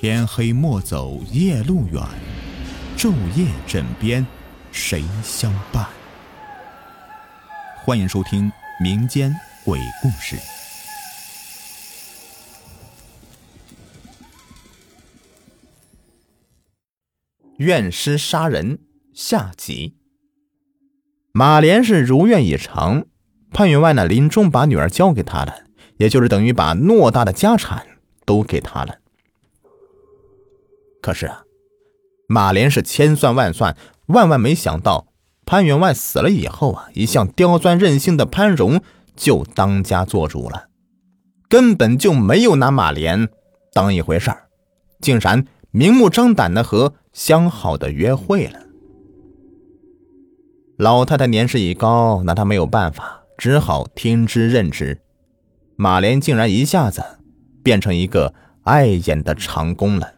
天黑莫走夜路远，昼夜枕边谁相伴？欢迎收听民间鬼故事。怨尸杀人下集。马莲是如愿以偿，潘员外呢临终把女儿交给他了，也就是等于把偌大的家产都给他了。可是啊，马莲是千算万算，万万没想到潘员外死了以后啊，一向刁钻任性的潘荣就当家做主了，根本就没有拿马莲当一回事儿，竟然明目张胆的和相好的约会了。老太太年事已高，拿她没有办法，只好听之任之。马莲竟然一下子变成一个碍眼的长工了。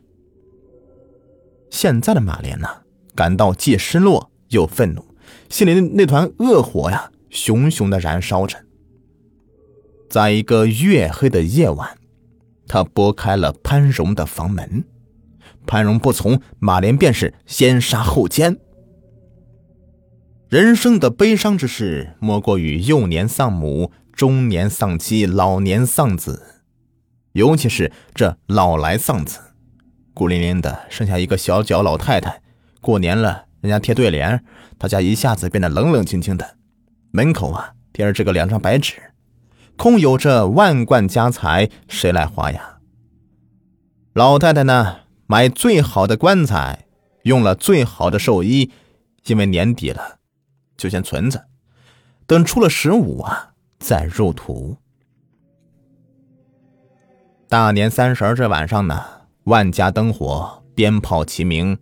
现在的马莲呢，感到既失落又愤怒，心里的那团恶火呀，熊熊的燃烧着。在一个月黑的夜晚，他拨开了潘荣的房门，潘荣不从，马莲便是先杀后奸。人生的悲伤之事，莫过于幼年丧母、中年丧妻、老年丧子，尤其是这老来丧子。孤零零的剩下一个小脚老太太，过年了，人家贴对联，他家一下子变得冷冷清清的。门口啊贴着这个两张白纸，空有这万贯家财，谁来花呀？老太太呢，买最好的棺材，用了最好的寿衣，因为年底了，就先存着，等出了十五啊再入土。大年三十这晚上呢。万家灯火，鞭炮齐鸣，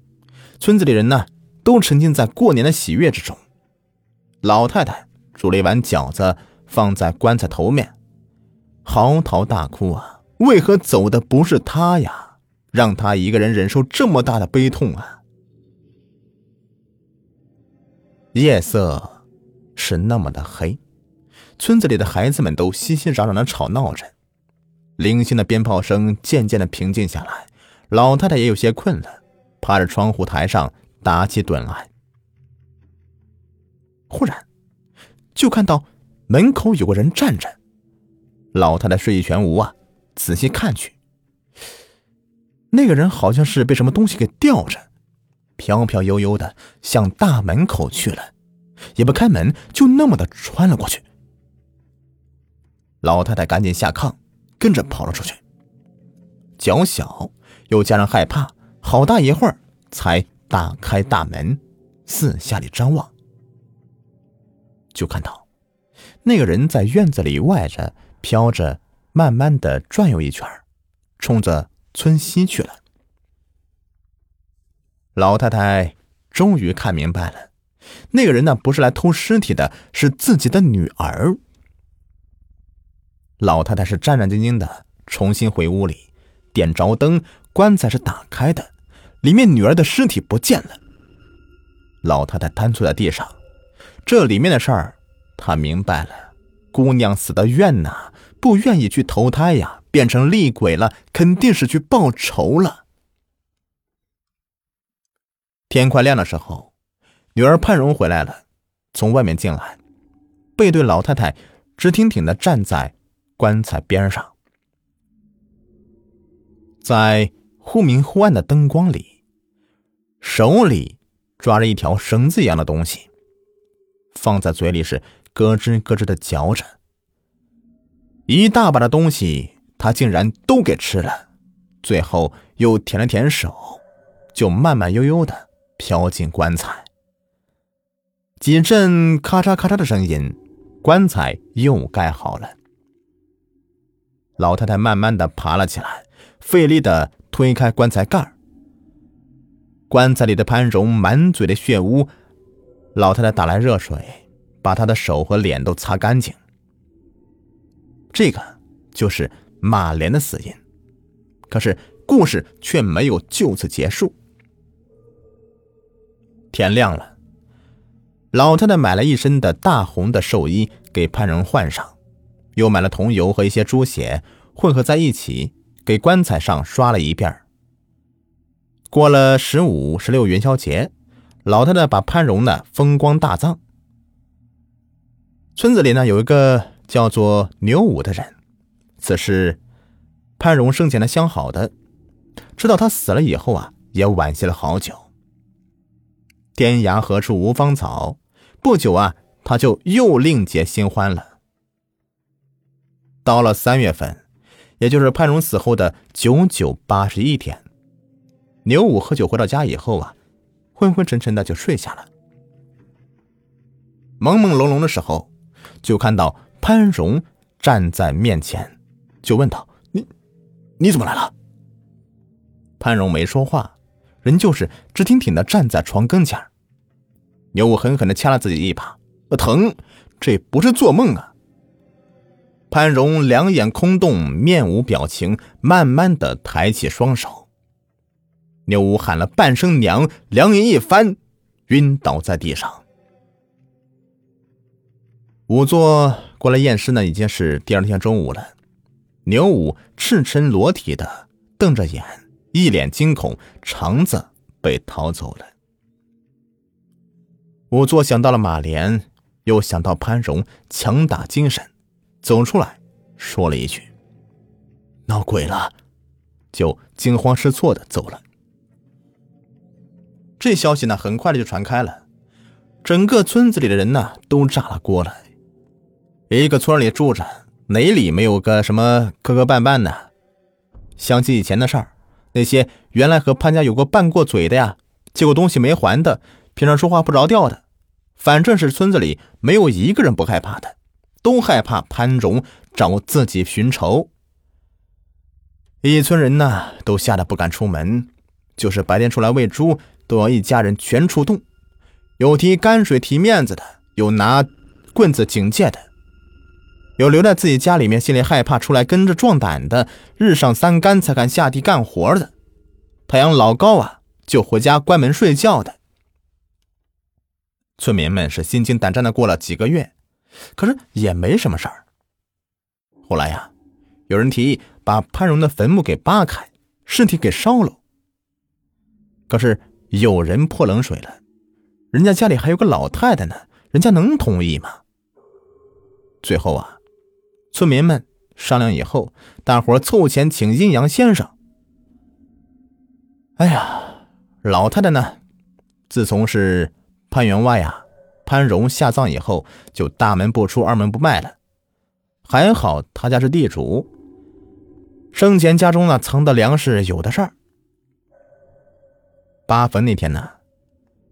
村子里人呢都沉浸在过年的喜悦之中。老太太煮了一碗饺子放在棺材头面，嚎啕大哭啊！为何走的不是他呀？让他一个人忍受这么大的悲痛啊！夜色是那么的黑，村子里的孩子们都熙熙攘攘的吵闹着。零星的鞭炮声渐渐的平静下来，老太太也有些困了，趴着窗户台上打起盹来。忽然，就看到门口有个人站着，老太太睡意全无啊，仔细看去，那个人好像是被什么东西给吊着，飘飘悠悠的向大门口去了，也不开门，就那么的穿了过去。老太太赶紧下炕。跟着跑了出去，脚小又加上害怕，好大一会儿才打开大门，四下里张望，就看到那个人在院子里外着飘着，慢慢的转悠一圈，冲着村西去了。老太太终于看明白了，那个人呢不是来偷尸体的，是自己的女儿。老太太是战战兢兢的，重新回屋里，点着灯，棺材是打开的，里面女儿的尸体不见了。老太太瘫坐在地上，这里面的事儿，她明白了。姑娘死的冤呐，不愿意去投胎呀，变成厉鬼了，肯定是去报仇了。天快亮的时候，女儿盼荣回来了，从外面进来，背对老太太，直挺挺的站在。棺材边上，在忽明忽暗的灯光里，手里抓着一条绳子一样的东西，放在嘴里是咯吱咯吱的嚼着。一大把的东西，他竟然都给吃了，最后又舔了舔手，就慢慢悠悠的飘进棺材。几阵咔嚓咔嚓的声音，棺材又盖好了。老太太慢慢的爬了起来，费力的推开棺材盖棺材里的潘荣满嘴的血污，老太太打来热水，把他的手和脸都擦干净。这个就是马莲的死因。可是故事却没有就此结束。天亮了，老太太买了一身的大红的寿衣给潘荣换上。又买了桐油和一些猪血混合在一起，给棺材上刷了一遍过了十五、十六元宵节，老太太把潘荣呢风光大葬。村子里呢有一个叫做牛五的人，此事潘荣生前呢相好的，知道他死了以后啊，也惋惜了好久。天涯何处无芳草，不久啊，他就又另结新欢了。到了三月份，也就是潘荣死后的九九八十一天，牛五喝酒回到家以后啊，昏昏沉沉的就睡下了。朦朦胧胧的时候，就看到潘荣站在面前，就问道：“你你怎么来了？”潘荣没说话。人就是直挺挺的站在床跟前牛五狠狠的掐了自己一把，疼，这不是做梦啊！潘荣两眼空洞，面无表情，慢慢的抬起双手。牛武喊了半声“娘”，两眼一翻，晕倒在地上。仵作过来验尸呢，已经是第二天中午了。牛武赤身裸体的瞪着眼。一脸惊恐，肠子被掏走了。仵作想到了马莲，又想到潘荣强打精神，走出来说了一句：“闹鬼了。”就惊慌失措的走了。这消息呢，很快的就传开了，整个村子里的人呢都炸了锅了。一个村里住着，哪里没有个什么磕磕绊绊的？想起以前的事儿。那些原来和潘家有过拌过嘴的呀，借过东西没还的，平常说话不着调的，反正是村子里没有一个人不害怕的，都害怕潘荣找自己寻仇。一村人呢，都吓得不敢出门，就是白天出来喂猪，都要一家人全出动，有提泔水提面子的，有拿棍子警戒的。有留在自己家里面，心里害怕，出来跟着壮胆的，日上三竿才敢下地干活的，太阳老高啊，就回家关门睡觉的。村民们是心惊胆战的过了几个月，可是也没什么事儿。后来呀，有人提议把潘荣的坟墓给扒开，尸体给烧了。可是有人泼冷水了，人家家里还有个老太太呢，人家能同意吗？最后啊。村民们商量以后，大伙凑钱请阴阳先生。哎呀，老太太呢？自从是潘员外呀、潘荣下葬以后，就大门不出二门不迈了。还好他家是地主，生前家中呢藏的粮食有的事儿。扒坟那天呢，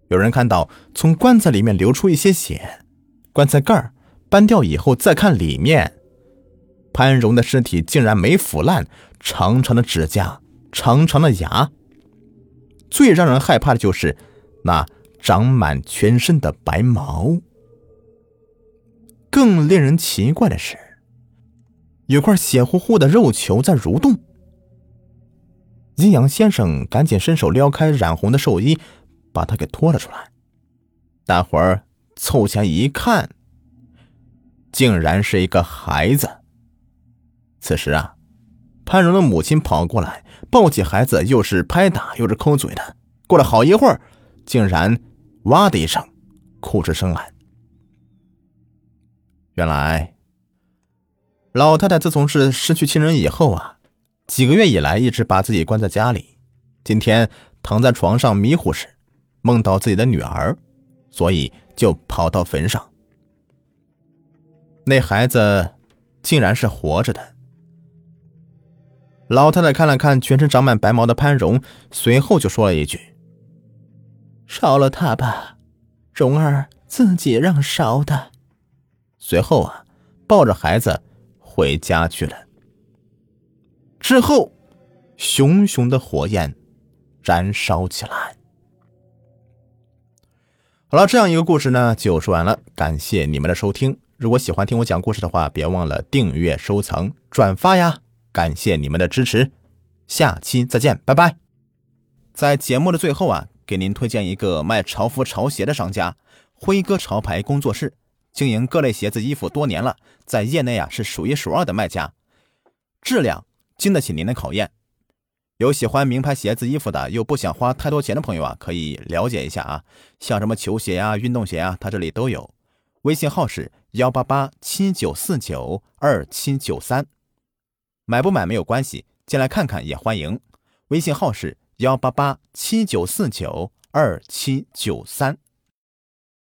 有人看到从棺材里面流出一些血，棺材盖儿搬掉以后，再看里面。潘荣的尸体竟然没腐烂，长长的指甲，长长的牙。最让人害怕的就是那长满全身的白毛。更令人奇怪的是，有块血乎乎的肉球在蠕动。阴阳先生赶紧伸手撩开染红的寿衣，把他给拖了出来。大伙儿凑前一看，竟然是一个孩子。此时啊，潘荣的母亲跑过来，抱起孩子，又是拍打又是抠嘴的。过了好一会儿，竟然哇的一声哭出声来。原来，老太太自从是失去亲人以后啊，几个月以来一直把自己关在家里。今天躺在床上迷糊时，梦到自己的女儿，所以就跑到坟上。那孩子竟然是活着的。老太太看了看全身长满白毛的潘荣，随后就说了一句：“烧了他吧，蓉儿自己让烧的。”随后啊，抱着孩子回家去了。之后，熊熊的火焰燃烧起来。好了，这样一个故事呢，就说完了。感谢你们的收听。如果喜欢听我讲故事的话，别忘了订阅、收藏、转发呀！感谢你们的支持，下期再见，拜拜。在节目的最后啊，给您推荐一个卖潮服潮鞋的商家——辉哥潮牌工作室，经营各类鞋子衣服多年了，在业内啊是数一数二的卖家，质量经得起您的考验。有喜欢名牌鞋子、衣服的，又不想花太多钱的朋友啊，可以了解一下啊。像什么球鞋呀、运动鞋啊，他这里都有。微信号是幺八八七九四九二七九三，买不买没有关系，进来看看也欢迎。微信号是幺八八七九四九二七九三。